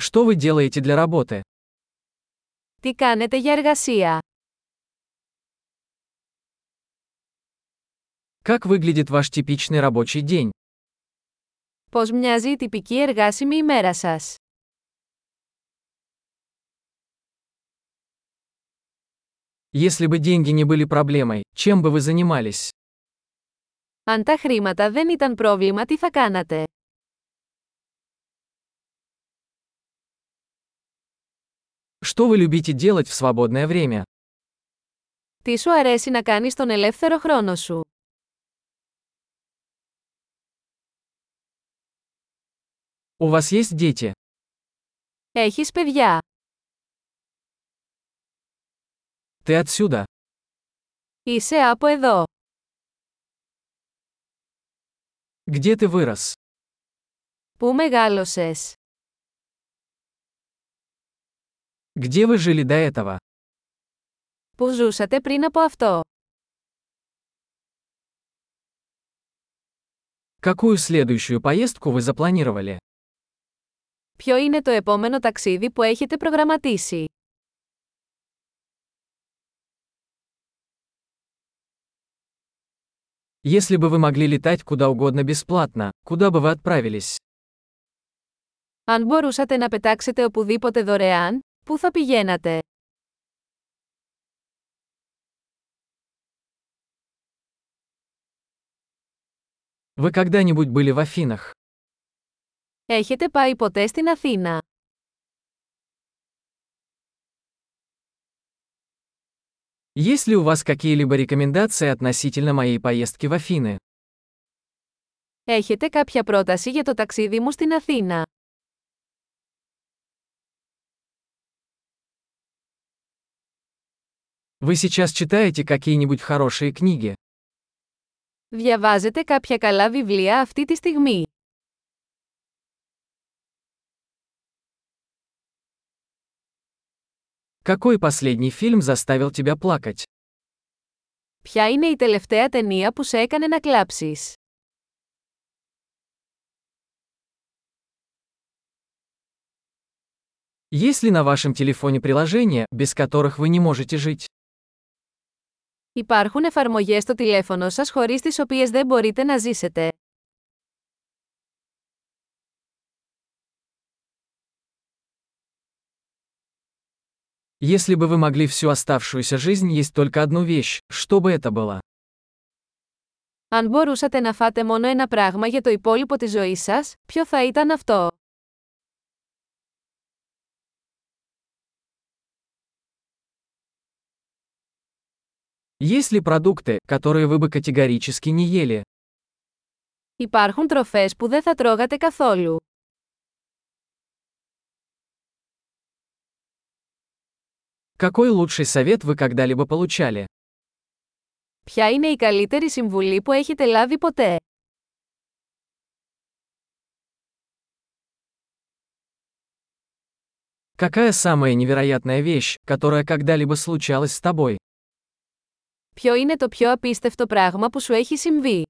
Что вы делаете для работы? Τι κάνετε για εργασία? Как выглядит ваш типичный рабочий день? Πώς μοιάζει η τυπική εργάσιμη ημέρα σας? Если бы деньги не были проблемой, чем бы вы занимались? Αν τα χρήματα δεν ήταν πρόβλημα, τι θα κάνατε? Что вы любите делать в свободное время? Τι σου αρέσει να κάνεις τον ελεύθερο χρόνο σου? У вас есть дети? Έχεις παιδιά. Ты отсюда? Είσαι από εδώ. Где ты вырос? Πού μεγάλωσες? Где вы жили до этого? Πού ζούσατε πριν από αυτό? Какую следующую поездку вы запланировали? Ποιο είναι το επόμενο ταξίδι που έχετε προγραμματίσει? Если бы вы могли летать куда угодно бесплатно, куда бы вы отправились? Αν μπορούσατε να πετάξετε οπουδήποτε δωρεάν, πού θα πηγαίνατε? Вы когда-нибудь были в Афинах? Έχετε πάει ποτέ στην Αθήνα? Есть ли у вас какие-либо рекомендации относительно моей поездки в Афины? Έχετε κάποια πρόταση για το ταξίδι μου στην Αθήνα? Вы сейчас читаете какие-нибудь хорошие книги? Διαβάζετε κάποια καλά βιβλία αυτή τη στιγμή. Какой последний фильм заставил тебя плакать? Ποια είναι η τελευταία ταινία που σε έκανε να κλάψεις? Есть ли на вашем телефоне приложения, без которых вы не можете жить? Υπάρχουν εφαρμογές στο τηλέφωνο σας χωρίς τις οποίες δεν μπορείτε να ζήσετε. Если бы вы могли всю оставшуюся жизнь есть только одну вещь, что бы это было? Αν μπορούσατε να φάτε μόνο ένα πράγμα για το υπόλοιπο της ζωής σας, ποιο θα ήταν αυτό? Есть ли продукты, которые вы бы категорически не ели? Υπάρχουν τροφές που δεν θα τρώγατε καθόλου. Какой лучший совет вы когда-либо получали? Ποια είναι η καλύτερη συμβουλή που έχετε λάβει ποτέ? Какая самая невероятная вещь, которая когда-либо случалась с тобой? Ποιο είναι το πιο απίστευτο πράγμα που σου έχει συμβεί?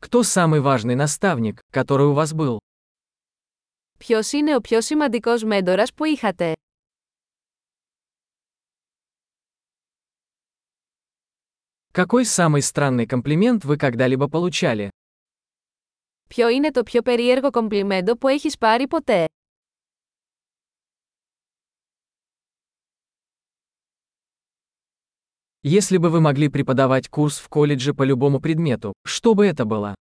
Кто самый важный наставник, который у вас был? Ποιος είναι ο πιο σημαντικός μέντορας που είχατε? Какой самый странный комплимент вы когда-либо получали? Ποιο είναι το πιο περίεργο κομπλιμέντο που έχεις πάρει ποτέ? Если бы вы могли преподавать курс в колледже по любому предмету, что бы это было?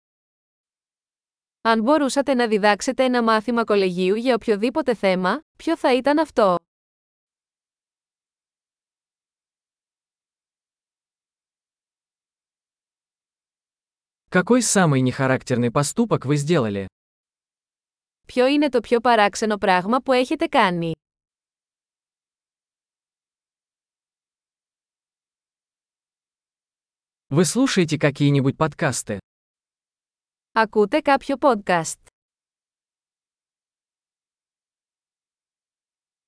Αν μπορούσατε να διδάξετε ένα μάθημα κολεγίου για οποιοδήποτε θέμα, ποιο θα ήταν αυτό? Какой самый нехарактерный поступок вы сделали? Ποιο είναι το πιο παράξενο πράγμα που έχετε κάνει? Вы слушаете какие-нибудь подкасты? Ακούτε κάποιο podcast.